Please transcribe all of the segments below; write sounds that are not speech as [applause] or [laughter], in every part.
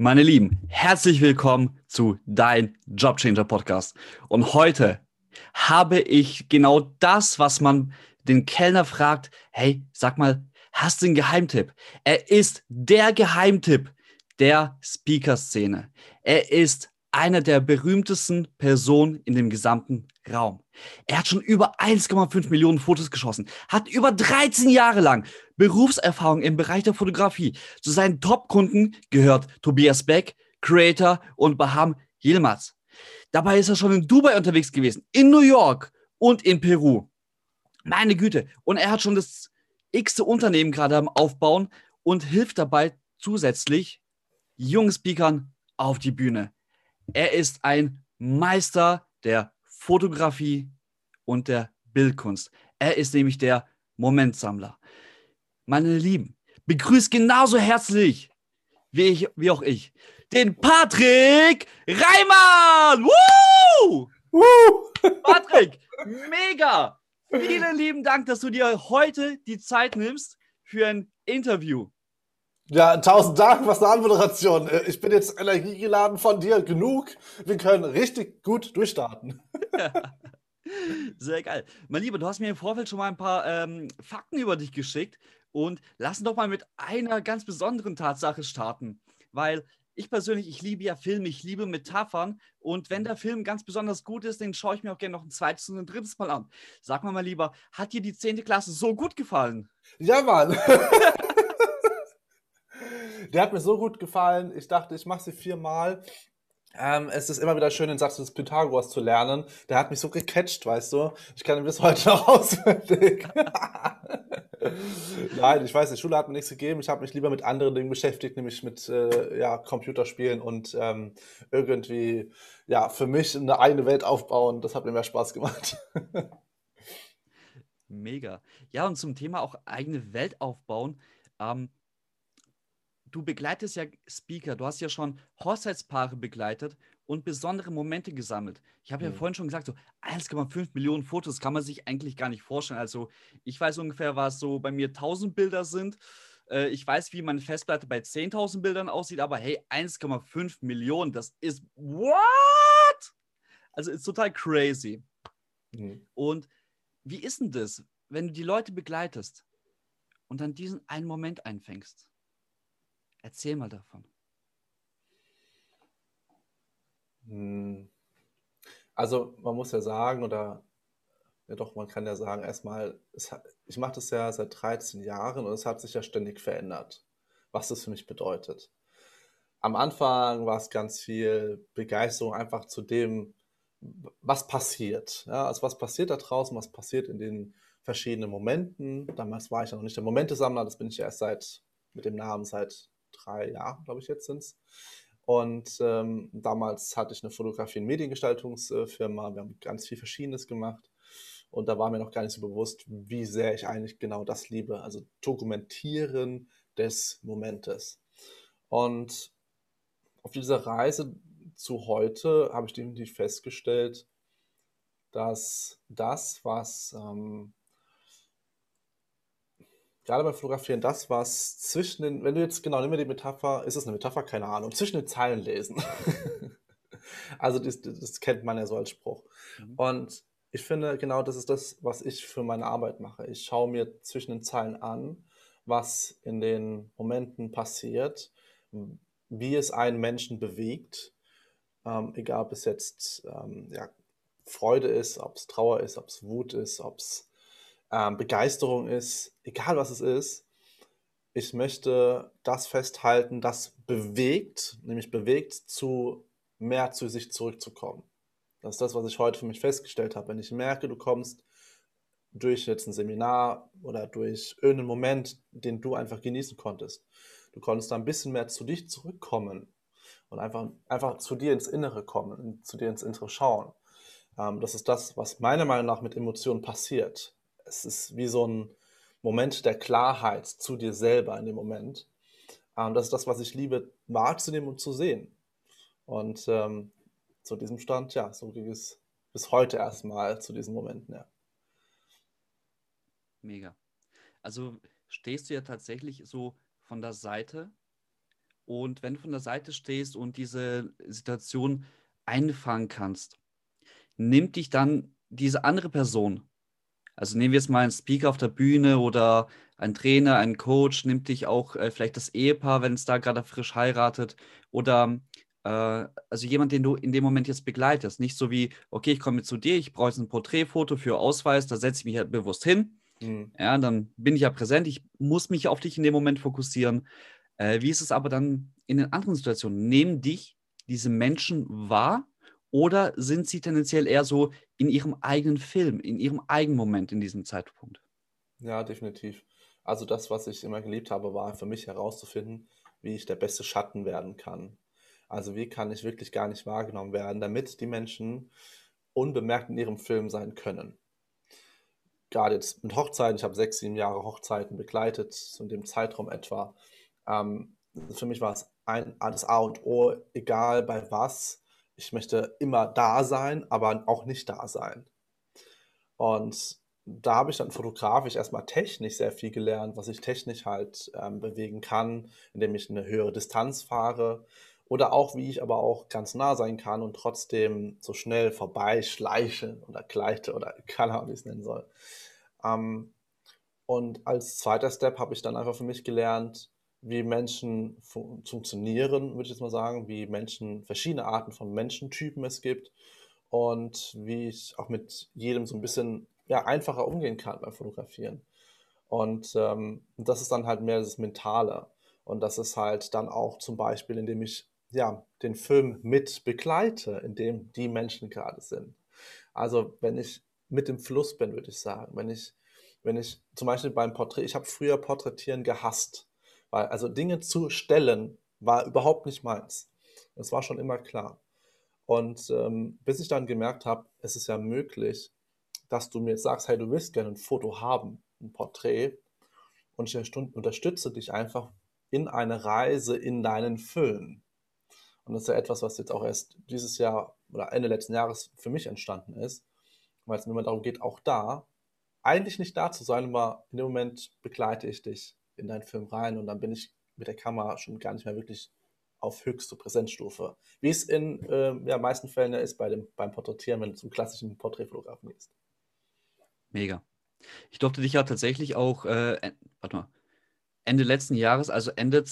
Meine Lieben, herzlich willkommen zu Dein Jobchanger Podcast. Und heute habe ich genau das, was man den Kellner fragt. Hey, sag mal, hast du einen Geheimtipp? Er ist der Geheimtipp der Speaker-Szene. Er ist einer der berühmtesten Personen in dem gesamten Raum. Er hat schon über 1,5 Millionen Fotos geschossen, hat über 13 Jahre lang Berufserfahrung im Bereich der Fotografie. Zu seinen Top-Kunden gehört Tobias Beck, Creator und Baham Yilmaz. Dabei ist er schon in Dubai unterwegs gewesen, in New York und in Peru. Meine Güte. Und er hat schon das x-te Unternehmen gerade am Aufbauen und hilft dabei zusätzlich jungen Speakern auf die Bühne. Er ist ein Meister der Fotografie und der Bildkunst. Er ist nämlich der Momentsammler. Meine Lieben, begrüßt genauso herzlich wie, ich, wie auch ich den Patrick Reimann. Woo! Woo! Patrick, [laughs] mega! Vielen lieben Dank, dass du dir heute die Zeit nimmst für ein Interview. Ja, tausend Dank, was eine Anmoderation. Äh, ich bin jetzt energiegeladen von dir genug. Wir können richtig gut durchstarten. [laughs] Sehr geil. Mein Lieber, du hast mir im Vorfeld schon mal ein paar ähm, Fakten über dich geschickt und lass uns doch mal mit einer ganz besonderen Tatsache starten, weil ich persönlich, ich liebe ja Filme, ich liebe Metaphern und wenn der Film ganz besonders gut ist, den schaue ich mir auch gerne noch ein zweites und ein drittes Mal an. Sag mal mal lieber, hat dir die 10. Klasse so gut gefallen? Ja, Mann. [laughs] Der hat mir so gut gefallen. Ich dachte, ich mache sie viermal. Ähm, es ist immer wieder schön, den Satz des Pythagoras zu lernen. Der hat mich so gecatcht, weißt du. Ich kann ihn bis heute noch [laughs] auswendig. [laughs] Nein, ich weiß, die Schule hat mir nichts gegeben. Ich habe mich lieber mit anderen Dingen beschäftigt, nämlich mit äh, ja, Computerspielen und ähm, irgendwie ja, für mich eine eigene Welt aufbauen. Das hat mir mehr Spaß gemacht. [laughs] Mega. Ja, und zum Thema auch eigene Welt aufbauen. Ähm, du begleitest ja Speaker, du hast ja schon Hochzeitspaare begleitet und besondere Momente gesammelt. Ich habe ja mhm. vorhin schon gesagt, so 1,5 Millionen Fotos kann man sich eigentlich gar nicht vorstellen. Also ich weiß ungefähr, was so bei mir 1000 Bilder sind. Äh, ich weiß, wie meine Festplatte bei 10.000 Bildern aussieht, aber hey, 1,5 Millionen, das ist what? Also ist total crazy. Mhm. Und wie ist denn das, wenn du die Leute begleitest und dann diesen einen Moment einfängst? Erzähl mal davon. Hm. Also man muss ja sagen, oder ja doch, man kann ja sagen, erstmal, ich mache das ja seit 13 Jahren und es hat sich ja ständig verändert, was das für mich bedeutet. Am Anfang war es ganz viel Begeisterung einfach zu dem, was passiert. Ja, also was passiert da draußen, was passiert in den verschiedenen Momenten. Damals war ich ja noch nicht der Momentesammler, das bin ich erst seit mit dem Namen seit drei Jahren, glaube ich, jetzt sind es. Und ähm, damals hatte ich eine Fotografie- und Mediengestaltungsfirma. Wir haben ganz viel Verschiedenes gemacht. Und da war mir noch gar nicht so bewusst, wie sehr ich eigentlich genau das liebe. Also Dokumentieren des Momentes. Und auf dieser Reise zu heute habe ich definitiv festgestellt, dass das, was ähm, gerade beim Fotografieren das, was zwischen den, wenn du jetzt, genau, nimm mir die Metapher, ist es eine Metapher? Keine Ahnung, zwischen den Zeilen lesen. [laughs] also das, das, kennt man ja so als Spruch. Mhm. Und ich finde, genau das ist das, was ich für meine Arbeit mache. Ich schaue mir zwischen den Zeilen an, was in den Momenten passiert, wie es einen Menschen bewegt, ähm, egal ob es jetzt ähm, ja, Freude ist, ob es Trauer ist, ob es Wut ist, ob es ähm, Begeisterung ist, egal was es ist, ich möchte das festhalten, das bewegt, nämlich bewegt, zu mehr zu sich zurückzukommen. Das ist das, was ich heute für mich festgestellt habe. Wenn ich merke, du kommst durch jetzt ein Seminar oder durch irgendeinen Moment, den du einfach genießen konntest, du konntest da ein bisschen mehr zu dich zurückkommen und einfach, einfach zu dir ins Innere kommen, zu dir ins Innere schauen. Ähm, das ist das, was meiner Meinung nach mit Emotionen passiert. Es ist wie so ein Moment der Klarheit zu dir selber in dem Moment. Ähm, das ist das, was ich liebe, wahrzunehmen und zu sehen. Und ähm, zu diesem Stand, ja, so ging es bis heute erstmal zu diesen Momenten, ja. Mega. Also stehst du ja tatsächlich so von der Seite und wenn du von der Seite stehst und diese Situation einfangen kannst, nimmt dich dann diese andere Person, also nehmen wir jetzt mal einen Speaker auf der Bühne oder ein Trainer, ein Coach, nimmt dich auch äh, vielleicht das Ehepaar, wenn es da gerade frisch heiratet oder äh, also jemand, den du in dem Moment jetzt begleitest. Nicht so wie, okay, ich komme zu dir, ich brauche jetzt ein Porträtfoto für Ausweis, da setze ich mich halt bewusst hin. Mhm. Ja, dann bin ich ja präsent, ich muss mich auf dich in dem Moment fokussieren. Äh, wie ist es aber dann in den anderen Situationen? Nehmen dich diese Menschen wahr oder sind sie tendenziell eher so in ihrem eigenen Film, in ihrem eigenen Moment in diesem Zeitpunkt? Ja, definitiv. Also das, was ich immer geliebt habe, war für mich herauszufinden, wie ich der beste Schatten werden kann. Also wie kann ich wirklich gar nicht wahrgenommen werden, damit die Menschen unbemerkt in ihrem Film sein können. Gerade jetzt mit Hochzeiten, ich habe sechs, sieben Jahre Hochzeiten begleitet, so in dem Zeitraum etwa. Ähm, für mich war es ein, das A und O, egal bei was. Ich möchte immer da sein, aber auch nicht da sein. Und da habe ich dann fotografisch erstmal technisch sehr viel gelernt, was ich technisch halt ähm, bewegen kann, indem ich eine höhere Distanz fahre, oder auch, wie ich aber auch ganz nah sein kann und trotzdem so schnell vorbeischleiche oder gleite oder [laughs] keine Ahnung, wie ich es nennen soll. Ähm, und als zweiter Step habe ich dann einfach für mich gelernt, wie Menschen fun funktionieren, würde ich jetzt mal sagen, wie Menschen, verschiedene Arten von Menschentypen es gibt und wie ich auch mit jedem so ein bisschen ja, einfacher umgehen kann beim Fotografieren. Und ähm, das ist dann halt mehr das Mentale. Und das ist halt dann auch zum Beispiel, indem ich ja, den Film mit begleite, in dem die Menschen gerade sind. Also wenn ich mit dem Fluss bin, würde ich sagen, wenn ich, wenn ich zum Beispiel beim Porträt, ich habe früher Porträtieren gehasst, weil also Dinge zu stellen war überhaupt nicht meins. Das war schon immer klar. Und ähm, bis ich dann gemerkt habe, es ist ja möglich, dass du mir jetzt sagst, hey, du willst gerne ein Foto haben, ein Porträt, und ich unterstütze dich einfach in eine Reise in deinen Film. Und das ist ja etwas, was jetzt auch erst dieses Jahr oder Ende letzten Jahres für mich entstanden ist, weil es mir immer darum geht, auch da eigentlich nicht da zu sein, aber in dem Moment begleite ich dich in deinen Film rein und dann bin ich mit der Kamera schon gar nicht mehr wirklich auf höchste Präsenzstufe. Wie es in äh, ja, meisten Fällen ist bei dem, beim Porträtieren, wenn du zum klassischen Porträtfotografen gehst. Mega. Ich durfte dich ja tatsächlich auch, äh, warte mal, Ende letzten Jahres, also Ende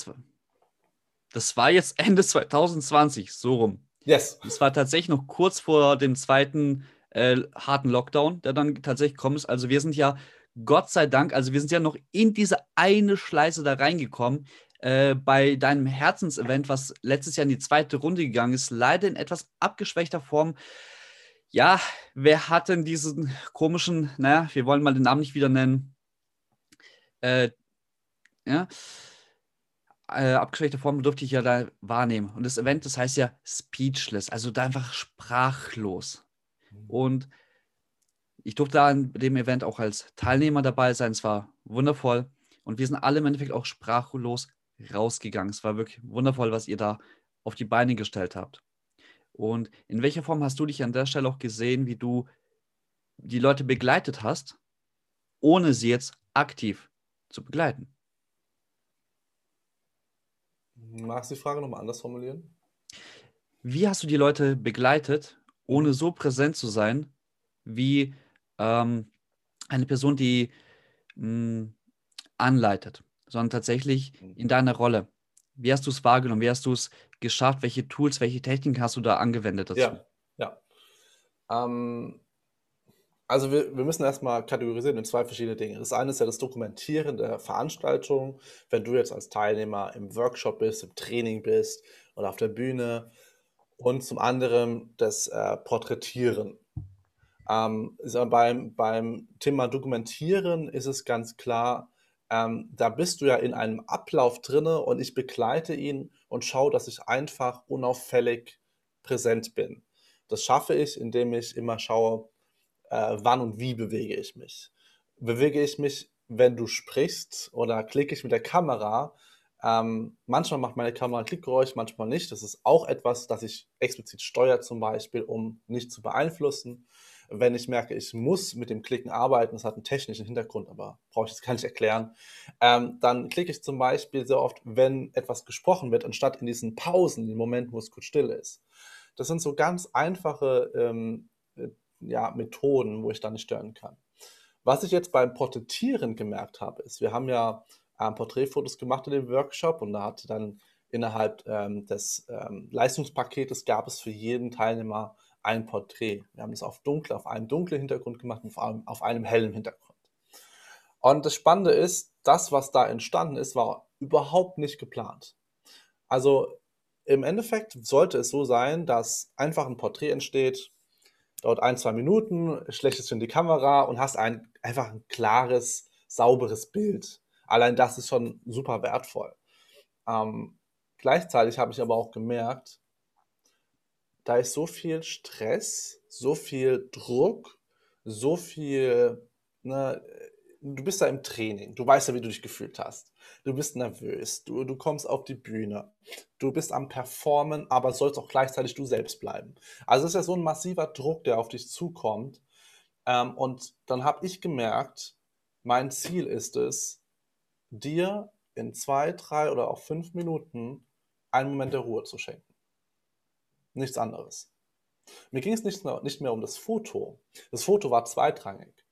das war jetzt [laughs] Ende 2020, so rum. Yes. Das war tatsächlich noch kurz vor dem zweiten äh, harten Lockdown, der dann tatsächlich kommt. Also wir sind ja, Gott sei Dank, also wir sind ja noch in diese eine Schleiße da reingekommen. Äh, bei deinem Herzensevent, was letztes Jahr in die zweite Runde gegangen ist, leider in etwas abgeschwächter Form. Ja, wer hat denn diesen komischen, naja, wir wollen mal den Namen nicht wieder nennen, äh, ja, äh, abgeschwächte Form durfte ich ja da wahrnehmen. Und das Event, das heißt ja speechless, also da einfach sprachlos. Mhm. Und ich durfte da an dem Event auch als Teilnehmer dabei sein. Es war wundervoll. Und wir sind alle im Endeffekt auch sprachlos rausgegangen. Es war wirklich wundervoll, was ihr da auf die Beine gestellt habt. Und in welcher Form hast du dich an der Stelle auch gesehen, wie du die Leute begleitet hast, ohne sie jetzt aktiv zu begleiten? Magst du die Frage nochmal anders formulieren? Wie hast du die Leute begleitet, ohne so präsent zu sein, wie ähm, eine Person, die mh, hm, anleitet, sondern tatsächlich mhm. in deiner Rolle? Wie hast du es wahrgenommen? Wie hast du es geschafft? Welche Tools, welche Techniken hast du da angewendet dazu? Ja, ja. Ähm, also wir, wir müssen erstmal kategorisieren in zwei verschiedene Dinge. Das eine ist ja das Dokumentieren der Veranstaltung. Wenn du jetzt als Teilnehmer im Workshop bist, im Training bist oder auf der Bühne. Und zum anderen das äh, Porträtieren. Ähm, beim, beim Thema Dokumentieren ist es ganz klar, ähm, da bist du ja in einem Ablauf drinne und ich begleite ihn und schaue, dass ich einfach unauffällig präsent bin. Das schaffe ich, indem ich immer schaue, äh, wann und wie bewege ich mich. Bewege ich mich, wenn du sprichst oder klicke ich mit der Kamera? Ähm, manchmal macht meine Kamera ein Klickgeräusch, manchmal nicht. Das ist auch etwas, das ich explizit steuere, zum Beispiel, um nicht zu beeinflussen. Wenn ich merke, ich muss mit dem Klicken arbeiten, das hat einen technischen Hintergrund, aber brauche ich jetzt gar nicht erklären, ähm, dann klicke ich zum Beispiel sehr oft, wenn etwas gesprochen wird, anstatt in diesen Pausen, in den Momenten, wo es kurz still ist. Das sind so ganz einfache ähm, äh, ja, Methoden, wo ich da nicht stören kann. Was ich jetzt beim Porträtieren gemerkt habe, ist, wir haben ja ähm, Porträtfotos gemacht in dem Workshop und da hatte dann innerhalb ähm, des ähm, Leistungspaketes gab es für jeden Teilnehmer ein Porträt. Wir haben das auf dunkel, auf einem dunklen Hintergrund gemacht und auf einem, auf einem hellen Hintergrund. Und das Spannende ist, das, was da entstanden ist, war überhaupt nicht geplant. Also im Endeffekt sollte es so sein, dass einfach ein Porträt entsteht, dauert ein, zwei Minuten, schlechtest du in die Kamera und hast ein, einfach ein klares, sauberes Bild. Allein das ist schon super wertvoll. Ähm, gleichzeitig habe ich aber auch gemerkt, da ist so viel Stress, so viel Druck, so viel, ne, du bist da im Training, du weißt ja, wie du dich gefühlt hast. Du bist nervös, du, du kommst auf die Bühne, du bist am Performen, aber sollst auch gleichzeitig du selbst bleiben. Also es ist ja so ein massiver Druck, der auf dich zukommt. Ähm, und dann habe ich gemerkt, mein Ziel ist es, dir in zwei, drei oder auch fünf Minuten einen Moment der Ruhe zu schenken. Nichts anderes. Mir ging es nicht mehr, nicht mehr um das Foto. Das Foto war zweitrangig.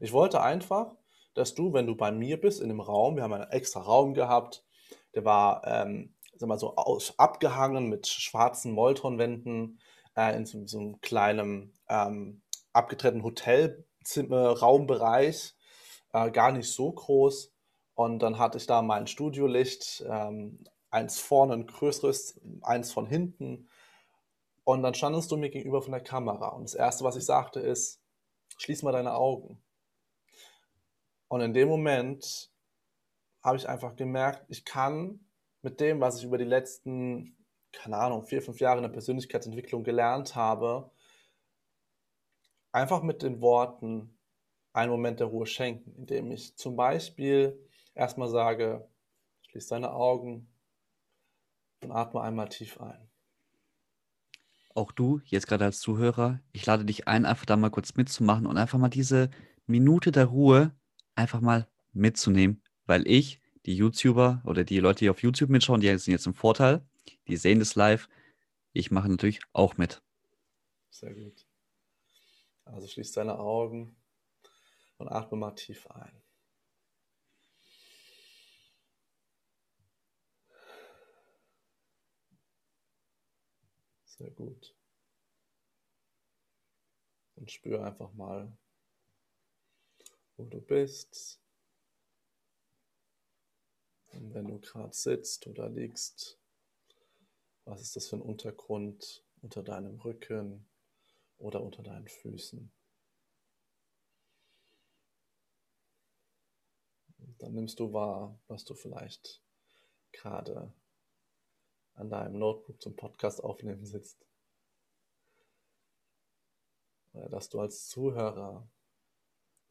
Ich wollte einfach, dass du, wenn du bei mir bist in dem Raum, wir haben einen extra Raum gehabt, der war ähm, sag mal so aus, abgehangen mit schwarzen Moltonwänden äh, in so, so, einem kleinen ähm, abgetrennten Hotelraumbereich, äh, gar nicht so groß. Und dann hatte ich da mein Studiolicht, ähm, eins vorne, ein größeres, eins von hinten und dann standest du mir gegenüber von der Kamera. Und das Erste, was ich sagte, ist, schließ mal deine Augen. Und in dem Moment habe ich einfach gemerkt, ich kann mit dem, was ich über die letzten, keine Ahnung, vier, fünf Jahre in der Persönlichkeitsentwicklung gelernt habe, einfach mit den Worten einen Moment der Ruhe schenken, indem ich zum Beispiel erstmal sage, schließ deine Augen und atme einmal tief ein auch du, jetzt gerade als Zuhörer, ich lade dich ein, einfach da mal kurz mitzumachen und einfach mal diese Minute der Ruhe einfach mal mitzunehmen, weil ich, die YouTuber oder die Leute, die auf YouTube mitschauen, die sind jetzt im Vorteil, die sehen das live. Ich mache natürlich auch mit. Sehr gut. Also schließ deine Augen und atme mal tief ein. Sehr gut. Und spür einfach mal, wo du bist. Und wenn du gerade sitzt oder liegst, was ist das für ein Untergrund unter deinem Rücken oder unter deinen Füßen? dann nimmst du wahr, was du vielleicht gerade an deinem Notebook zum Podcast aufnehmen sitzt. Oder dass du als Zuhörer,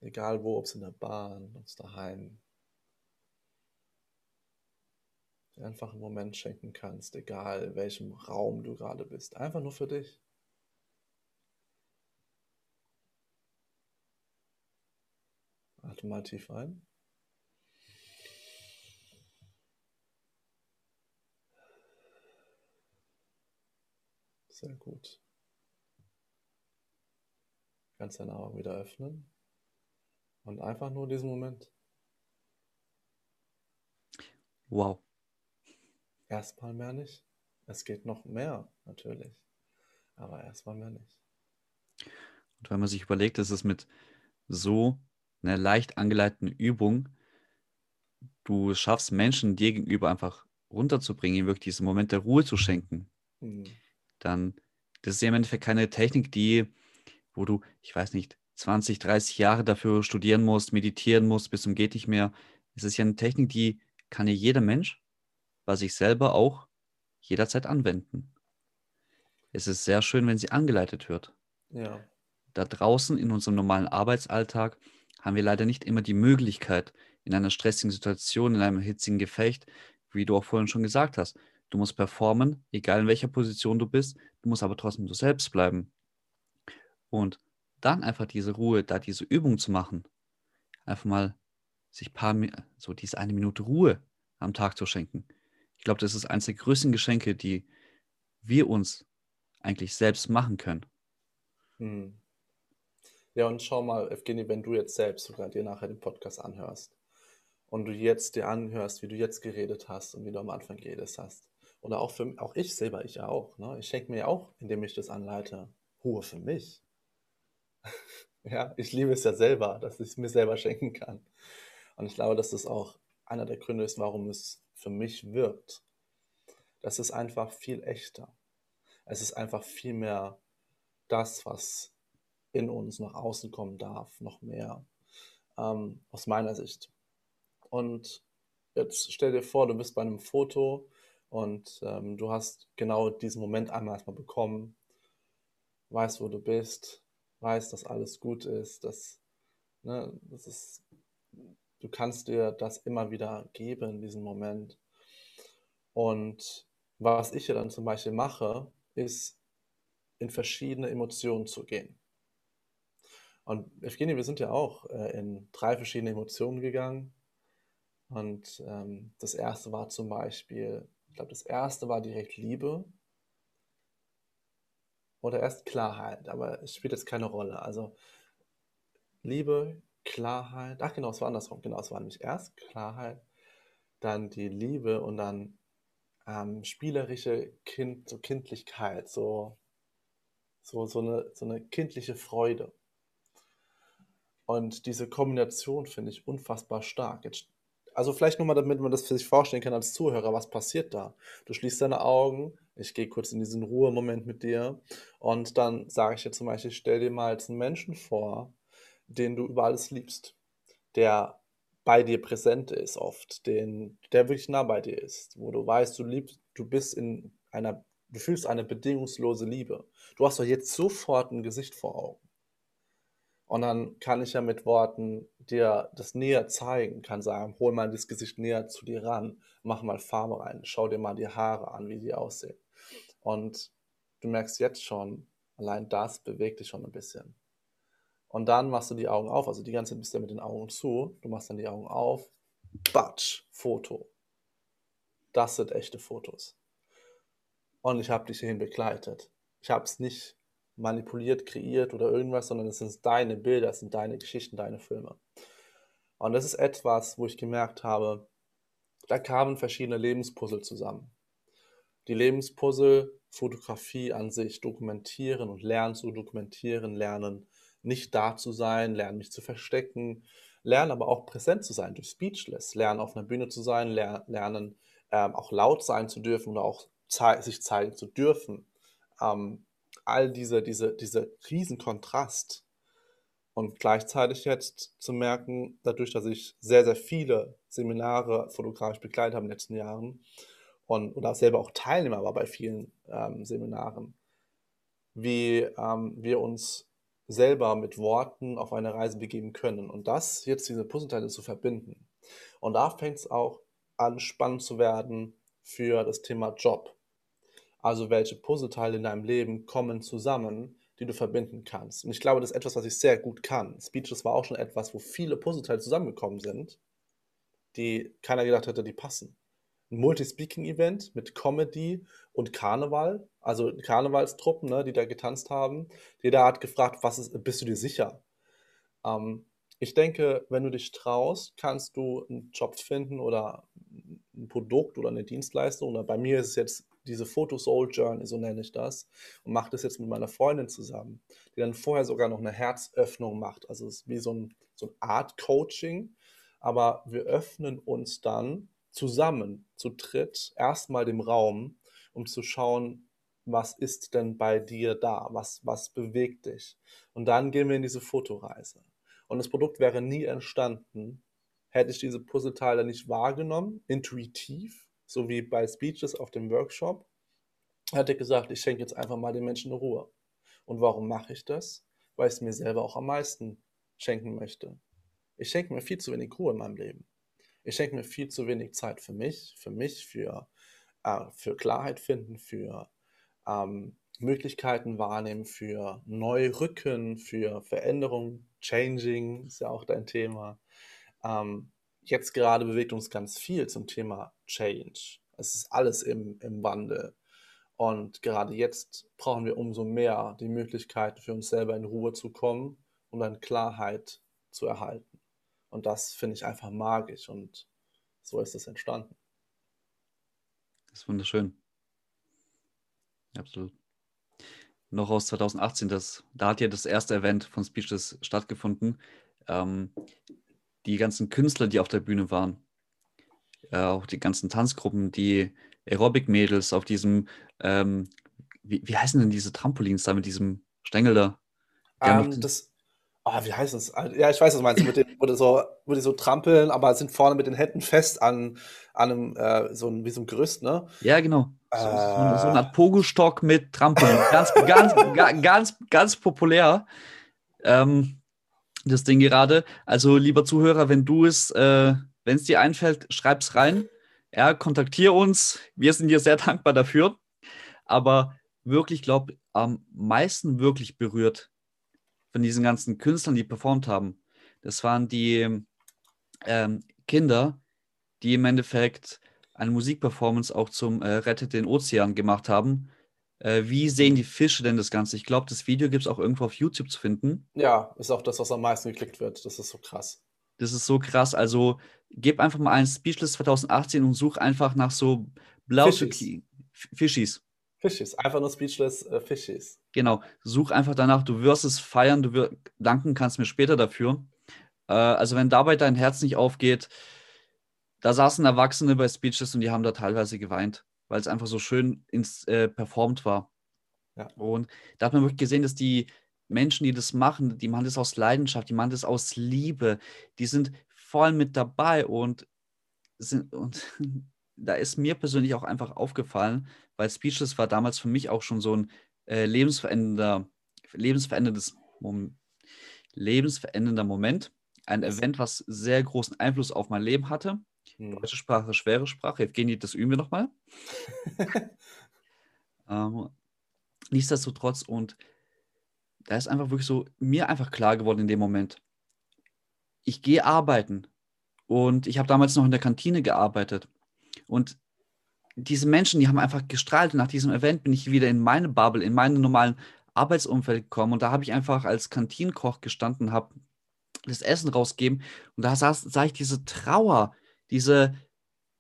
egal wo, ob es in der Bahn, ob es daheim, dir einfach einen Moment schenken kannst, egal in welchem Raum du gerade bist. Einfach nur für dich. Atme mal tief ein. Sehr gut. Kannst deine Augen wieder öffnen und einfach nur diesen Moment. Wow. Erstmal mehr nicht. Es geht noch mehr, natürlich. Aber erstmal mehr nicht. Und wenn man sich überlegt, dass es mit so einer leicht angeleiteten Übung du schaffst, Menschen dir gegenüber einfach runterzubringen, wirklich diesen Moment der Ruhe zu schenken. Mhm dann, das ist ja im Endeffekt keine Technik, die, wo du, ich weiß nicht, 20, 30 Jahre dafür studieren musst, meditieren musst, bis zum geht nicht mehr. Es ist ja eine Technik, die kann ja jeder Mensch bei sich selber auch jederzeit anwenden. Es ist sehr schön, wenn sie angeleitet wird. Ja. Da draußen in unserem normalen Arbeitsalltag haben wir leider nicht immer die Möglichkeit, in einer stressigen Situation, in einem hitzigen Gefecht, wie du auch vorhin schon gesagt hast, du musst performen, egal in welcher Position du bist, du musst aber trotzdem du selbst bleiben. Und dann einfach diese Ruhe, da diese Übung zu machen, einfach mal sich paar, so diese eine Minute Ruhe am Tag zu schenken. Ich glaube, das ist eines der größten Geschenke, die wir uns eigentlich selbst machen können. Hm. Ja, und schau mal, Evgeny, wenn du jetzt selbst sogar dir nachher den Podcast anhörst und du jetzt dir anhörst, wie du jetzt geredet hast und wie du am Anfang geredet hast. Oder auch für auch ich selber, ich auch. Ne? Ich schenke mir auch, indem ich das anleite, Ruhe für mich. [laughs] ja, ich liebe es ja selber, dass ich es mir selber schenken kann. Und ich glaube, dass das auch einer der Gründe ist, warum es für mich wirkt. Das ist einfach viel echter. Es ist einfach viel mehr das, was in uns nach außen kommen darf, noch mehr, ähm, aus meiner Sicht. Und jetzt stell dir vor, du bist bei einem Foto und ähm, du hast genau diesen Moment einmal erstmal bekommen, weißt, wo du bist, weißt, dass alles gut ist, dass, ne, das ist, du kannst dir das immer wieder geben in diesem Moment. Und was ich ja dann zum Beispiel mache, ist in verschiedene Emotionen zu gehen. Und Evgeny, wir sind ja auch äh, in drei verschiedene Emotionen gegangen. Und ähm, das erste war zum Beispiel, glaube, das erste war direkt Liebe. Oder erst Klarheit, aber es spielt jetzt keine Rolle. Also Liebe, Klarheit, ach genau, es war andersrum, genau, es war nämlich erst Klarheit, dann die Liebe und dann ähm, spielerische kind, so Kindlichkeit, so, so, so, eine, so eine kindliche Freude. Und diese Kombination finde ich unfassbar stark. Jetzt also vielleicht nur mal, damit man das für sich vorstellen kann als Zuhörer, was passiert da? Du schließt deine Augen, ich gehe kurz in diesen Ruhemoment mit dir und dann sage ich dir zum Beispiel, stell dir mal jetzt einen Menschen vor, den du über alles liebst, der bei dir präsent ist oft, den, der wirklich nah bei dir ist, wo du weißt, du liebst, du bist in einer, du fühlst eine bedingungslose Liebe. Du hast doch jetzt sofort ein Gesicht vor Augen. Und dann kann ich ja mit Worten dir das näher zeigen, kann sagen, hol mal das Gesicht näher zu dir ran, mach mal Farbe rein, schau dir mal die Haare an, wie die aussehen. Und du merkst jetzt schon, allein das bewegt dich schon ein bisschen. Und dann machst du die Augen auf, also die ganze Zeit bist du mit den Augen zu, du machst dann die Augen auf, batsch, Foto. Das sind echte Fotos. Und ich habe dich hierhin begleitet. Ich habe es nicht manipuliert, kreiert oder irgendwas, sondern es sind deine Bilder, es sind deine Geschichten, deine Filme. Und das ist etwas, wo ich gemerkt habe, da kamen verschiedene Lebenspuzzle zusammen. Die Lebenspuzzle, Fotografie an sich, dokumentieren und lernen zu dokumentieren, lernen nicht da zu sein, lernen mich zu verstecken, lernen aber auch präsent zu sein durch Speechless, lernen auf einer Bühne zu sein, lernen ähm, auch laut sein zu dürfen oder auch ze sich zeigen zu dürfen. Ähm, all diese, diese, diese Riesenkontrast und gleichzeitig jetzt zu merken, dadurch, dass ich sehr, sehr viele Seminare fotografisch begleitet habe in den letzten Jahren und oder selber auch Teilnehmer war bei vielen ähm, Seminaren, wie ähm, wir uns selber mit Worten auf eine Reise begeben können und das jetzt diese Puzzleteile zu verbinden. Und da fängt es auch an, spannend zu werden für das Thema Job. Also welche Puzzleteile in deinem Leben kommen zusammen, die du verbinden kannst. Und ich glaube, das ist etwas, was ich sehr gut kann. Speeches war auch schon etwas, wo viele Puzzleteile zusammengekommen sind, die keiner gedacht hätte, die passen. Ein Multi-Speaking-Event mit Comedy und Karneval, also Karnevalstruppen, ne, die da getanzt haben. Jeder hat gefragt, was ist, bist du dir sicher? Ähm, ich denke, wenn du dich traust, kannst du einen Job finden oder ein Produkt oder eine Dienstleistung. Oder bei mir ist es jetzt diese Photo Soul Journey, so nenne ich das, und mache das jetzt mit meiner Freundin zusammen, die dann vorher sogar noch eine Herzöffnung macht. Also es ist wie so, ein, so eine Art Coaching, aber wir öffnen uns dann zusammen, zu dritt, erstmal dem Raum, um zu schauen, was ist denn bei dir da? Was, was bewegt dich? Und dann gehen wir in diese Fotoreise. Und das Produkt wäre nie entstanden, hätte ich diese Puzzleteile nicht wahrgenommen, intuitiv, so wie bei Speeches auf dem Workshop, hat er gesagt, ich schenke jetzt einfach mal den Menschen Ruhe. Und warum mache ich das? Weil ich es mir selber auch am meisten schenken möchte. Ich schenke mir viel zu wenig Ruhe in meinem Leben. Ich schenke mir viel zu wenig Zeit für mich, für mich, für, äh, für Klarheit finden, für ähm, Möglichkeiten wahrnehmen, für neue Rücken, für Veränderung, Changing ist ja auch dein Thema. Ähm, jetzt gerade bewegt uns ganz viel zum Thema Change. Es ist alles im, im Wandel. Und gerade jetzt brauchen wir umso mehr die Möglichkeit, für uns selber in Ruhe zu kommen und dann Klarheit zu erhalten. Und das finde ich einfach magisch und so ist es entstanden. Das ist wunderschön. Absolut. Noch aus 2018, das, da hat ja das erste Event von Speechless stattgefunden. Ähm, die ganzen Künstler, die auf der Bühne waren, äh, auch die ganzen Tanzgruppen, die Aerobic-Mädels auf diesem, ähm, wie, wie heißen denn diese Trampolins da mit diesem Stängel da? Ähm, das, oh, wie heißt das? Ja, ich weiß, was du meinst, mit den, wo, die so, wo die so trampeln, aber sind vorne mit den Händen fest an, an einem, äh, so ein, wie so ein Gerüst, ne? Ja, genau. So, äh, so, eine, so eine Art Pogo-Stock mit Trampolin. ganz, ganz, [laughs] ganz, ganz, ganz populär. Ähm, das Ding gerade. Also, lieber Zuhörer, wenn du es, äh, wenn es dir einfällt, schreib's rein. Ja, kontaktier uns. Wir sind dir sehr [laughs] dankbar dafür. Aber wirklich, glaube am meisten wirklich berührt von diesen ganzen Künstlern, die performt haben, das waren die ähm, Kinder, die im Endeffekt eine Musikperformance auch zum äh, Rettet den Ozean gemacht haben. Äh, wie sehen die Fische denn das Ganze? Ich glaube, das Video gibt es auch irgendwo auf YouTube zu finden. Ja, ist auch das, was am meisten geklickt wird. Das ist so krass. Das ist so krass. Also gib einfach mal ein Speechless 2018 und such einfach nach so blau Fischis. Fischis, einfach nur Speechless äh, Fischis. Genau, such einfach danach, du wirst es feiern, du wirst, danken kannst mir später dafür. Äh, also wenn dabei dein Herz nicht aufgeht, da saßen Erwachsene bei Speechless und die haben da teilweise geweint, weil es einfach so schön ins, äh, performt war. Ja. Und da hat man wirklich gesehen, dass die Menschen, die das machen, die machen das aus Leidenschaft, die machen das aus Liebe, die sind voll mit dabei und sind und [laughs] da ist mir persönlich auch einfach aufgefallen, weil Speechless war damals für mich auch schon so ein äh, lebensverändernder, lebensveränderndes Mom lebensverändernder Moment. Ein Event, was sehr großen Einfluss auf mein Leben hatte. Hm. Deutsche Sprache, schwere Sprache. Evgeny, das üben wir nochmal. [laughs] ähm, nichtsdestotrotz, und da ist einfach wirklich so mir einfach klar geworden in dem Moment. Ich gehe arbeiten und ich habe damals noch in der Kantine gearbeitet. Und diese Menschen, die haben einfach gestrahlt. Und nach diesem Event bin ich wieder in meine Bubble, in meinen normalen Arbeitsumfeld gekommen. Und da habe ich einfach als Kantinenkoch gestanden, habe das Essen rausgegeben. Und da sah, sah ich diese Trauer, diese,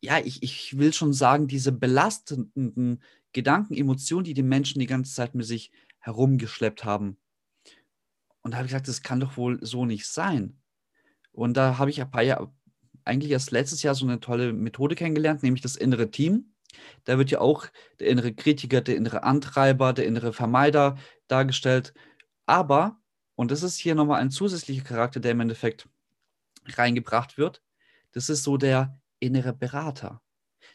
ja, ich, ich will schon sagen, diese belastenden Gedanken, Emotionen, die die Menschen die ganze Zeit mit sich herumgeschleppt haben. Und da habe ich gesagt, das kann doch wohl so nicht sein. Und da habe ich ein paar Jahre, eigentlich erst letztes Jahr so eine tolle Methode kennengelernt, nämlich das innere Team. Da wird ja auch der innere Kritiker, der innere Antreiber, der innere Vermeider dargestellt. Aber, und das ist hier nochmal ein zusätzlicher Charakter, der im Endeffekt reingebracht wird, das ist so der innere Berater,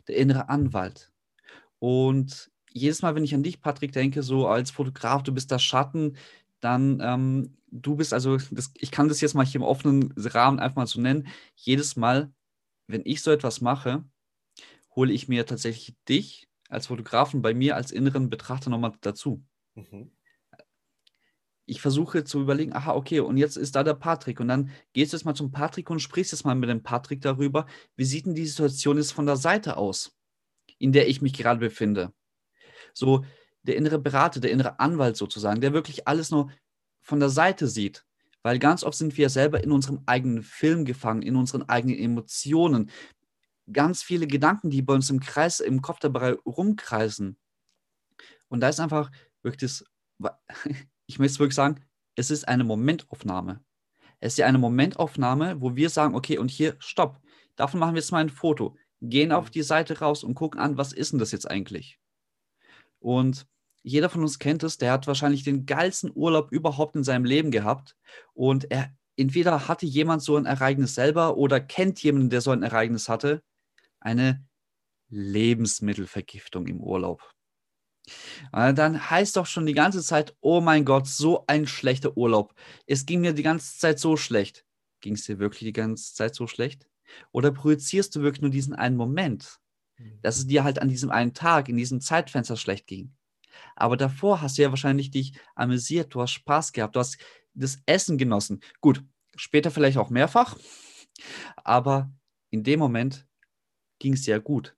der innere Anwalt. Und jedes Mal, wenn ich an dich, Patrick, denke, so als Fotograf, du bist der Schatten, dann ähm, du bist also, das, ich kann das jetzt mal hier im offenen Rahmen einfach mal so nennen, jedes Mal, wenn ich so etwas mache, hole ich mir tatsächlich dich als Fotografen bei mir als inneren Betrachter nochmal dazu. Mhm. Ich versuche zu überlegen, aha, okay, und jetzt ist da der Patrick. Und dann gehst du jetzt mal zum Patrick und sprichst jetzt mal mit dem Patrick darüber, wie sieht denn die Situation jetzt von der Seite aus, in der ich mich gerade befinde. So, der innere Berater, der innere Anwalt sozusagen, der wirklich alles nur von der Seite sieht. Weil ganz oft sind wir selber in unserem eigenen Film gefangen, in unseren eigenen Emotionen ganz viele Gedanken, die bei uns im Kreis, im Kopf dabei rumkreisen. Und da ist einfach wirklich das, [laughs] ich möchte wirklich sagen, es ist eine Momentaufnahme. Es ist ja eine Momentaufnahme, wo wir sagen, okay, und hier, stopp, davon machen wir jetzt mal ein Foto, gehen auf die Seite raus und gucken an, was ist denn das jetzt eigentlich? Und jeder von uns kennt es, der hat wahrscheinlich den geilsten Urlaub überhaupt in seinem Leben gehabt und er entweder hatte jemand so ein Ereignis selber oder kennt jemanden, der so ein Ereignis hatte eine Lebensmittelvergiftung im Urlaub. Äh, dann heißt doch schon die ganze Zeit, oh mein Gott, so ein schlechter Urlaub. Es ging mir die ganze Zeit so schlecht. Ging es dir wirklich die ganze Zeit so schlecht? Oder projizierst du wirklich nur diesen einen Moment, mhm. dass es dir halt an diesem einen Tag, in diesem Zeitfenster schlecht ging? Aber davor hast du ja wahrscheinlich dich amüsiert, du hast Spaß gehabt, du hast das Essen genossen. Gut, später vielleicht auch mehrfach, aber in dem Moment ging es dir ja gut.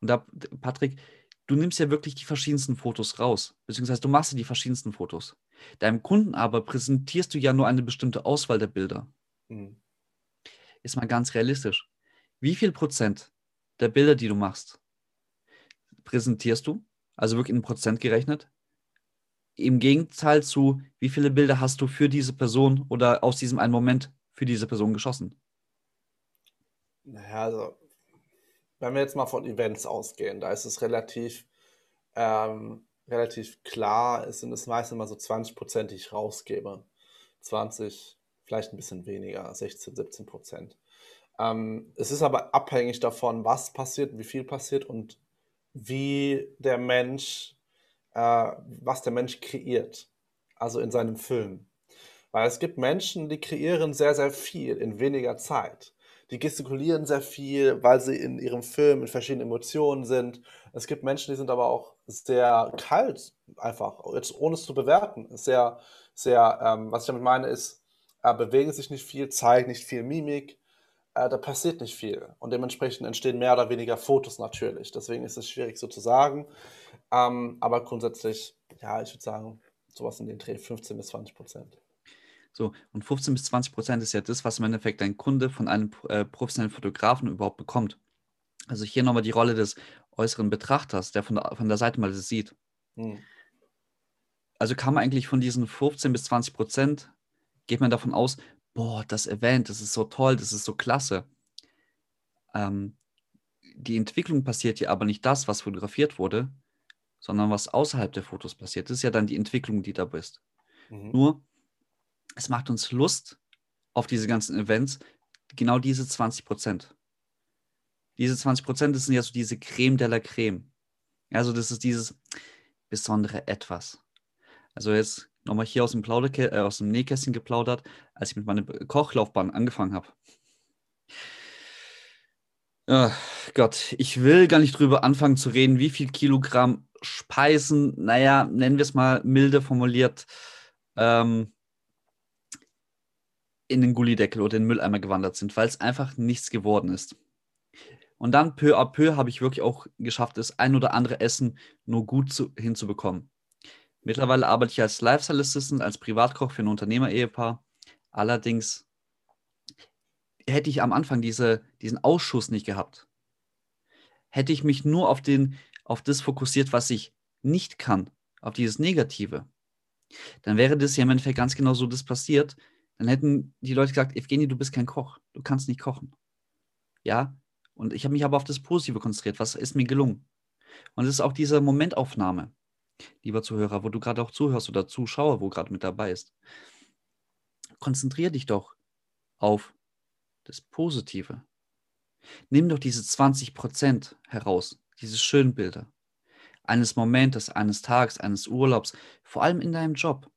Und da, Patrick, du nimmst ja wirklich die verschiedensten Fotos raus, beziehungsweise du machst ja die verschiedensten Fotos. Deinem Kunden aber präsentierst du ja nur eine bestimmte Auswahl der Bilder. Mhm. Ist mal ganz realistisch. Wie viel Prozent der Bilder, die du machst, präsentierst du? Also wirklich in Prozent gerechnet? Im Gegenteil zu, wie viele Bilder hast du für diese Person oder aus diesem einen Moment für diese Person geschossen? Naja, also wenn wir jetzt mal von Events ausgehen, da ist es relativ, ähm, relativ klar, es sind es meistens mal so 20 Prozent, die ich rausgebe. 20, vielleicht ein bisschen weniger, 16, 17 Prozent. Ähm, es ist aber abhängig davon, was passiert, wie viel passiert und wie der Mensch, äh, was der Mensch kreiert, also in seinem Film. Weil es gibt Menschen, die kreieren sehr, sehr viel in weniger Zeit die gestikulieren sehr viel, weil sie in ihrem Film in verschiedenen Emotionen sind. Es gibt Menschen, die sind aber auch sehr kalt, einfach, jetzt ohne es zu bewerten. Sehr, sehr, ähm, was ich damit meine, ist, äh, bewegen sich nicht viel, zeigen nicht viel Mimik, äh, da passiert nicht viel. Und dementsprechend entstehen mehr oder weniger Fotos natürlich. Deswegen ist es schwierig so zu sagen. Ähm, aber grundsätzlich, ja, ich würde sagen, sowas in den Dreh 15 bis 20 Prozent. So, und 15 bis 20 Prozent ist ja das, was im Endeffekt dein Kunde von einem äh, professionellen Fotografen überhaupt bekommt. Also hier nochmal die Rolle des äußeren Betrachters, der von der, von der Seite mal das sieht. Hm. Also kann man eigentlich von diesen 15 bis 20 Prozent, geht man davon aus, boah, das Event, das ist so toll, das ist so klasse. Ähm, die Entwicklung passiert ja aber nicht das, was fotografiert wurde, sondern was außerhalb der Fotos passiert. Das ist ja dann die Entwicklung, die da bist. Mhm. Nur es macht uns Lust auf diese ganzen Events, genau diese 20 Prozent. Diese 20 Prozent, sind ja so diese Creme de la Creme. Also das ist dieses besondere Etwas. Also jetzt nochmal hier aus dem, Plauderke äh, aus dem Nähkästchen geplaudert, als ich mit meiner Kochlaufbahn angefangen habe. Oh Gott, ich will gar nicht drüber anfangen zu reden, wie viel Kilogramm Speisen, naja, nennen wir es mal milde formuliert, ähm, in den Gullideckel oder den Mülleimer gewandert sind, weil es einfach nichts geworden ist. Und dann peu à peu habe ich wirklich auch geschafft, das ein oder andere Essen nur gut zu, hinzubekommen. Mittlerweile arbeite ich als Lifestyle Assistant, als Privatkoch für ein Unternehmer-Ehepaar. Allerdings hätte ich am Anfang diese, diesen Ausschuss nicht gehabt. Hätte ich mich nur auf, den, auf das fokussiert, was ich nicht kann, auf dieses Negative, dann wäre das ja im Endeffekt ganz genau so das passiert, dann hätten die Leute gesagt, Evgeny, du bist kein Koch, du kannst nicht kochen. Ja, und ich habe mich aber auf das Positive konzentriert, was ist mir gelungen. Und es ist auch diese Momentaufnahme, lieber Zuhörer, wo du gerade auch zuhörst oder Zuschauer, wo gerade mit dabei ist. Konzentriere dich doch auf das Positive. Nimm doch diese 20% heraus, diese schönen Bilder. Eines Momentes, eines Tages, eines Urlaubs, vor allem in deinem Job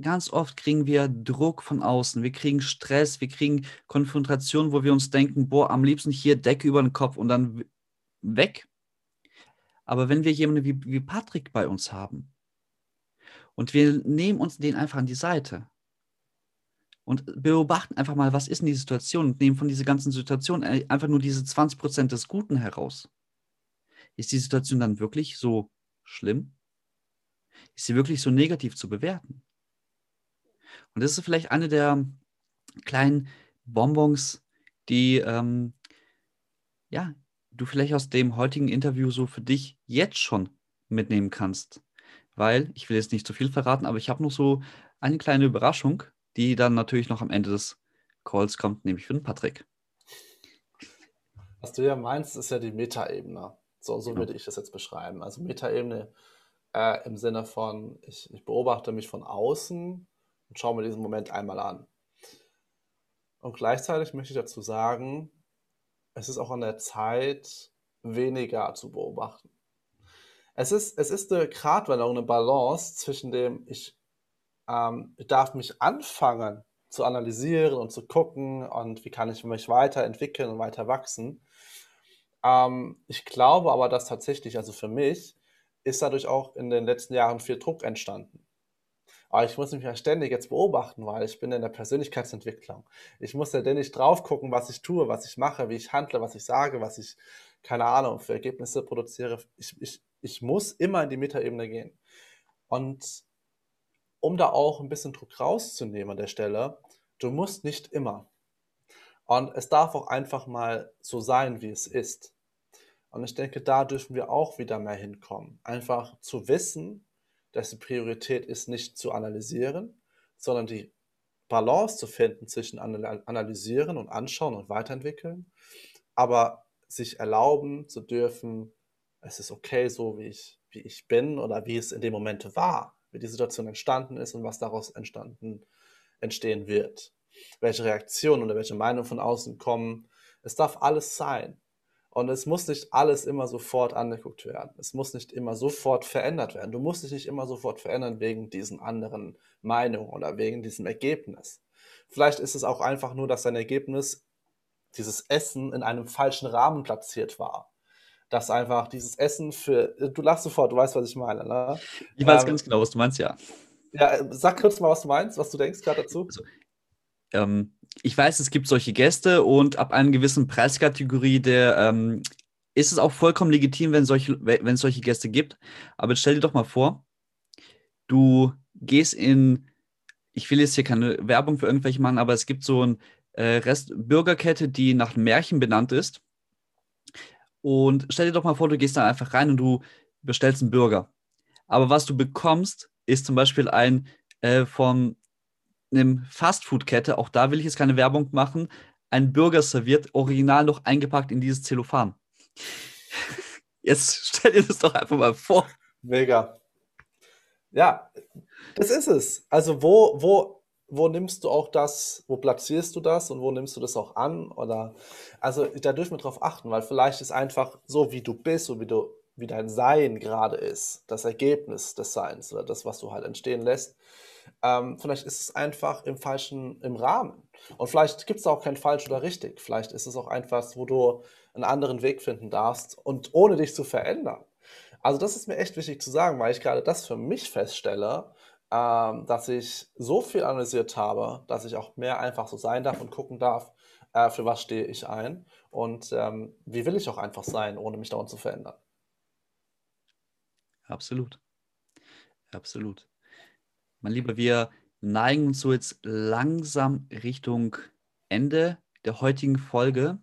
ganz oft kriegen wir Druck von außen, wir kriegen Stress, wir kriegen Konfrontation, wo wir uns denken, boah, am liebsten hier Decke über den Kopf und dann weg. Aber wenn wir jemanden wie, wie Patrick bei uns haben und wir nehmen uns den einfach an die Seite und beobachten einfach mal, was ist in die Situation und nehmen von dieser ganzen Situation einfach nur diese 20% des Guten heraus. Ist die Situation dann wirklich so schlimm? Ist sie wirklich so negativ zu bewerten? Und das ist vielleicht eine der kleinen Bonbons, die ähm, ja, du vielleicht aus dem heutigen Interview so für dich jetzt schon mitnehmen kannst. Weil, ich will jetzt nicht zu viel verraten, aber ich habe noch so eine kleine Überraschung, die dann natürlich noch am Ende des Calls kommt, nämlich für den Patrick. Was du ja meinst, ist ja die Metaebene. So, so genau. würde ich das jetzt beschreiben. Also Metaebene äh, im Sinne von, ich, ich beobachte mich von außen und schaue mir diesen Moment einmal an. Und gleichzeitig möchte ich dazu sagen, es ist auch an der Zeit, weniger zu beobachten. Es ist, es ist eine Gratwanderung, eine Balance zwischen dem, ich, ähm, ich darf mich anfangen zu analysieren und zu gucken und wie kann ich mich weiterentwickeln und weiter wachsen. Ähm, ich glaube aber, dass tatsächlich, also für mich, ist dadurch auch in den letzten Jahren viel Druck entstanden. Aber ich muss mich ja ständig jetzt beobachten, weil ich bin in der Persönlichkeitsentwicklung. Ich muss ja ständig drauf gucken, was ich tue, was ich mache, wie ich handle, was ich sage, was ich, keine Ahnung, für Ergebnisse produziere. Ich, ich, ich muss immer in die Metaebene gehen. Und um da auch ein bisschen Druck rauszunehmen an der Stelle, du musst nicht immer. Und es darf auch einfach mal so sein, wie es ist. Und ich denke, da dürfen wir auch wieder mehr hinkommen. Einfach zu wissen, dass die Priorität ist, nicht zu analysieren, sondern die Balance zu finden zwischen analysieren und anschauen und weiterentwickeln, aber sich erlauben zu dürfen, es ist okay so, wie ich, wie ich bin oder wie es in dem Moment war, wie die Situation entstanden ist und was daraus entstanden, entstehen wird. Welche Reaktionen oder welche Meinungen von außen kommen. Es darf alles sein. Und es muss nicht alles immer sofort angeguckt werden. Es muss nicht immer sofort verändert werden. Du musst dich nicht immer sofort verändern wegen diesen anderen Meinungen oder wegen diesem Ergebnis. Vielleicht ist es auch einfach nur, dass dein Ergebnis, dieses Essen in einem falschen Rahmen platziert war. Dass einfach dieses Essen für, du lachst sofort, du weißt, was ich meine, ne? Ich weiß ähm, ganz genau, was du meinst, ja. Ja, sag kurz mal, was du meinst, was du denkst gerade dazu. Also, ähm, ich weiß, es gibt solche Gäste und ab einer gewissen Preiskategorie der ähm, ist es auch vollkommen legitim, wenn, solche, wenn es solche Gäste gibt. Aber stell dir doch mal vor, du gehst in, ich will jetzt hier keine Werbung für irgendwelche machen, aber es gibt so eine äh, Rest Bürgerkette, die nach Märchen benannt ist. Und stell dir doch mal vor, du gehst da einfach rein und du bestellst einen Burger. Aber was du bekommst, ist zum Beispiel ein äh, vom einem Fastfood-Kette, auch da will ich jetzt keine Werbung machen, ein Burger serviert, original noch eingepackt in dieses Zellophan. [laughs] Jetzt stell dir das doch einfach mal vor. Mega. Ja, das ist es. Also wo, wo, wo nimmst du auch das, wo platzierst du das und wo nimmst du das auch an? Oder also da dürfen wir drauf achten, weil vielleicht ist einfach so, wie du bist, so wie du, wie dein Sein gerade ist, das Ergebnis des Seins oder das, was du halt entstehen lässt, ähm, vielleicht ist es einfach im falschen, im Rahmen. Und vielleicht gibt es auch kein falsch oder richtig. Vielleicht ist es auch einfach, wo du einen anderen Weg finden darfst und ohne dich zu verändern. Also das ist mir echt wichtig zu sagen, weil ich gerade das für mich feststelle, ähm, dass ich so viel analysiert habe, dass ich auch mehr einfach so sein darf und gucken darf, äh, für was stehe ich ein und ähm, wie will ich auch einfach sein, ohne mich dauernd zu verändern. Absolut. Absolut. Mein Lieber, wir neigen uns so jetzt langsam Richtung Ende der heutigen Folge.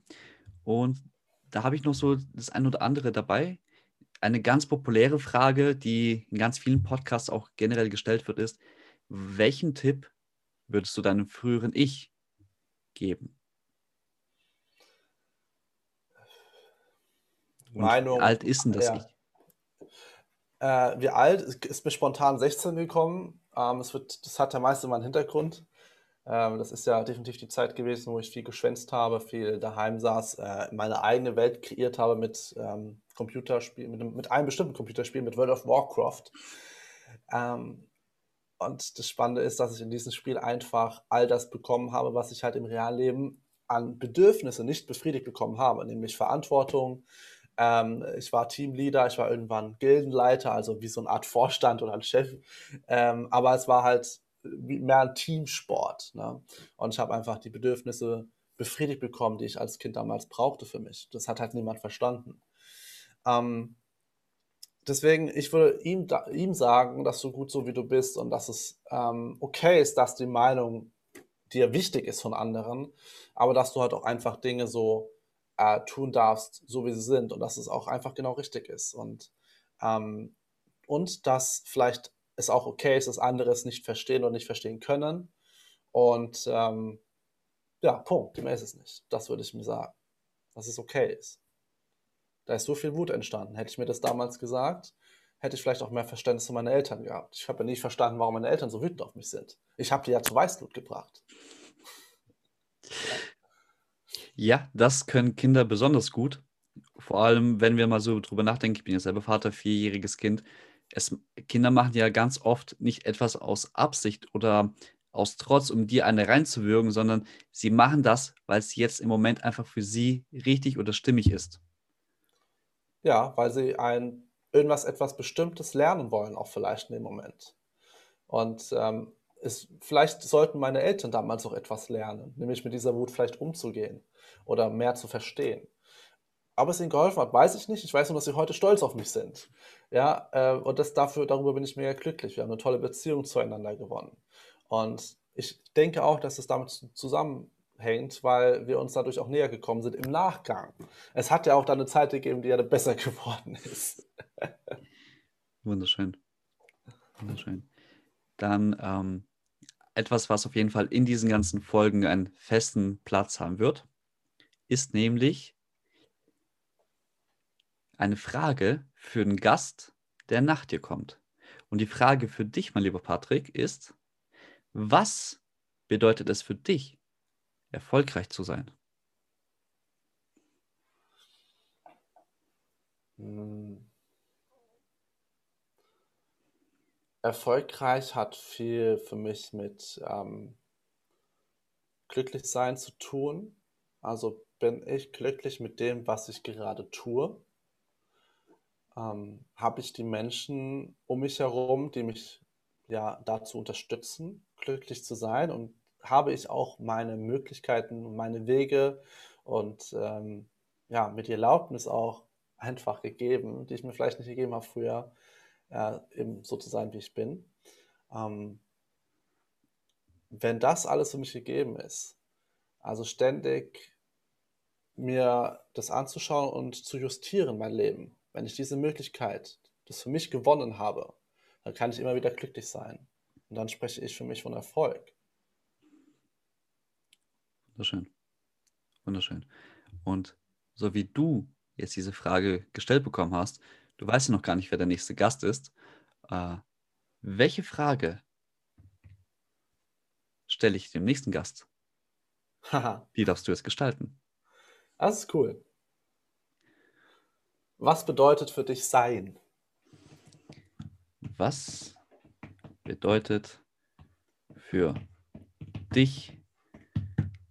Und da habe ich noch so das ein oder andere dabei. Eine ganz populäre Frage, die in ganz vielen Podcasts auch generell gestellt wird, ist, welchen Tipp würdest du deinem früheren Ich geben? Meinung. Wie alt ist denn das ja. Ich? Äh, wie alt? Ist mir spontan 16 gekommen. Ähm, es wird, das hat ja meist immer einen Hintergrund. Ähm, das ist ja definitiv die Zeit gewesen, wo ich viel geschwänzt habe, viel daheim saß, äh, meine eigene Welt kreiert habe mit ähm, Computerspielen, mit, mit, einem bestimmten Computerspiel, mit World of Warcraft. Ähm, und das Spannende ist, dass ich in diesem Spiel einfach all das bekommen habe, was ich halt im Realleben an Bedürfnissen nicht befriedigt bekommen habe, nämlich Verantwortung, ähm, ich war Teamleader, ich war irgendwann Gildenleiter, also wie so eine Art Vorstand oder ein Chef. Ähm, aber es war halt mehr ein Teamsport. Ne? Und ich habe einfach die Bedürfnisse befriedigt bekommen, die ich als Kind damals brauchte für mich. Das hat halt niemand verstanden. Ähm, deswegen, ich würde ihm, da, ihm sagen, dass du gut so wie du bist und dass es ähm, okay ist, dass die Meinung dir wichtig ist von anderen, aber dass du halt auch einfach Dinge so äh, tun darfst, so wie sie sind und dass es auch einfach genau richtig ist. Und, ähm, und dass vielleicht es auch okay ist, dass andere es nicht verstehen oder nicht verstehen können. Und ähm, ja, Punkt. Mehr ist es nicht. Das würde ich mir sagen. Dass es okay ist. Da ist so viel Wut entstanden. Hätte ich mir das damals gesagt, hätte ich vielleicht auch mehr Verständnis für meine Eltern gehabt. Ich habe ja nicht verstanden, warum meine Eltern so wütend auf mich sind. Ich habe die ja zu Weißblut gebracht. Ja, das können Kinder besonders gut. vor allem, wenn wir mal so drüber nachdenken, ich bin ja selber Vater, vierjähriges Kind. Es, Kinder machen ja ganz oft nicht etwas aus Absicht oder aus Trotz, um dir eine reinzuwürgen, sondern sie machen das, weil es jetzt im Moment einfach für sie richtig oder stimmig ist. Ja, weil sie ein irgendwas etwas Bestimmtes lernen wollen, auch vielleicht in dem Moment. Und ähm, es, vielleicht sollten meine Eltern damals auch etwas lernen, nämlich mit dieser Wut vielleicht umzugehen oder mehr zu verstehen. Aber es ihnen geholfen hat, weiß ich nicht. Ich weiß nur, dass sie heute stolz auf mich sind. Ja, äh, und das dafür, darüber bin ich mega glücklich. Wir haben eine tolle Beziehung zueinander gewonnen. Und ich denke auch, dass es damit zusammenhängt, weil wir uns dadurch auch näher gekommen sind im Nachgang. Es hat ja auch dann eine Zeit gegeben, die ja besser [laughs] geworden ist. Wunderschön. Wunderschön. Dann ähm, etwas, was auf jeden Fall in diesen ganzen Folgen einen festen Platz haben wird, ist nämlich eine Frage für den Gast, der nach dir kommt. Und die Frage für dich, mein lieber Patrick, ist, was bedeutet es für dich, erfolgreich zu sein? Hm. Erfolgreich hat viel für mich mit ähm, glücklich sein zu tun. Also bin ich glücklich mit dem, was ich gerade tue? Ähm, Habe ich die Menschen um mich herum, die mich ja dazu unterstützen, glücklich zu sein? Und habe ich auch meine Möglichkeiten und meine Wege und ähm, ja, mit die Erlaubnis auch einfach gegeben, die ich mir vielleicht nicht gegeben habe früher, äh, eben so zu sein, wie ich bin. Ähm, wenn das alles für mich gegeben ist, also ständig mir das anzuschauen und zu justieren, mein Leben, wenn ich diese Möglichkeit, das für mich gewonnen habe, dann kann ich immer wieder glücklich sein. Und dann spreche ich für mich von Erfolg. Wunderschön. Wunderschön. Und so wie du jetzt diese Frage gestellt bekommen hast, du weißt ja noch gar nicht, wer der nächste Gast ist. Äh, welche Frage stelle ich dem nächsten Gast? Die darfst du jetzt gestalten. Das ist cool. Was bedeutet für dich sein? Was bedeutet für dich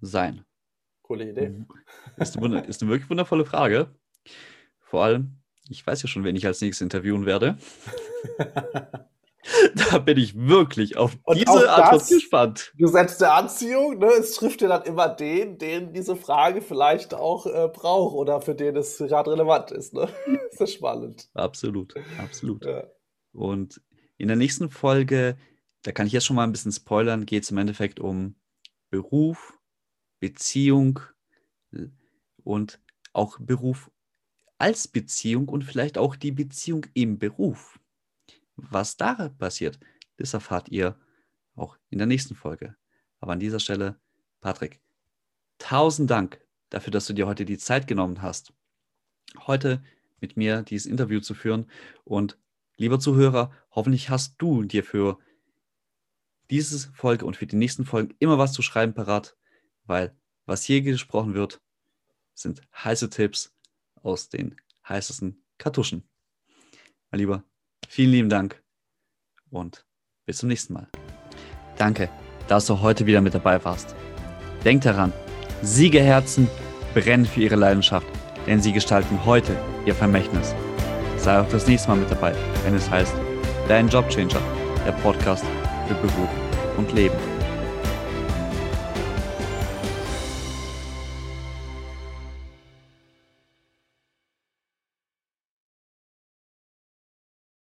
sein? Coole Idee. Mhm. Ist eine, ist eine wirklich wundervolle Frage. Vor allem, ich weiß ja schon, wen ich als nächstes interviewen werde. [laughs] da bin ich wirklich auf Und diese Antwort gespannt. Gesetz der Anziehung, ne, es trifft ja dann immer den, den diese Frage vielleicht auch äh, braucht oder für den es gerade relevant ist. Ne? [laughs] ist das spannend. Absolut, absolut. Ja. Und in der nächsten Folge, da kann ich jetzt schon mal ein bisschen spoilern, geht es im Endeffekt um Beruf, Beziehung und auch Beruf als Beziehung und vielleicht auch die Beziehung im Beruf. Was da passiert, das erfahrt ihr auch in der nächsten Folge. Aber an dieser Stelle, Patrick, tausend Dank dafür, dass du dir heute die Zeit genommen hast, heute mit mir dieses Interview zu führen. Und lieber Zuhörer, hoffentlich hast du dir für diese Folge und für die nächsten Folgen immer was zu schreiben parat, weil was hier gesprochen wird, sind heiße Tipps aus den heißesten Kartuschen. Mein Lieber, vielen lieben Dank und bis zum nächsten Mal. Danke, dass du heute wieder mit dabei warst. Denk daran, Siegerherzen brennen für ihre Leidenschaft, denn sie gestalten heute ihr Vermächtnis. Sei auch das nächste Mal mit dabei, wenn es heißt Dein Jobchanger, der Podcast für Beruf und Leben.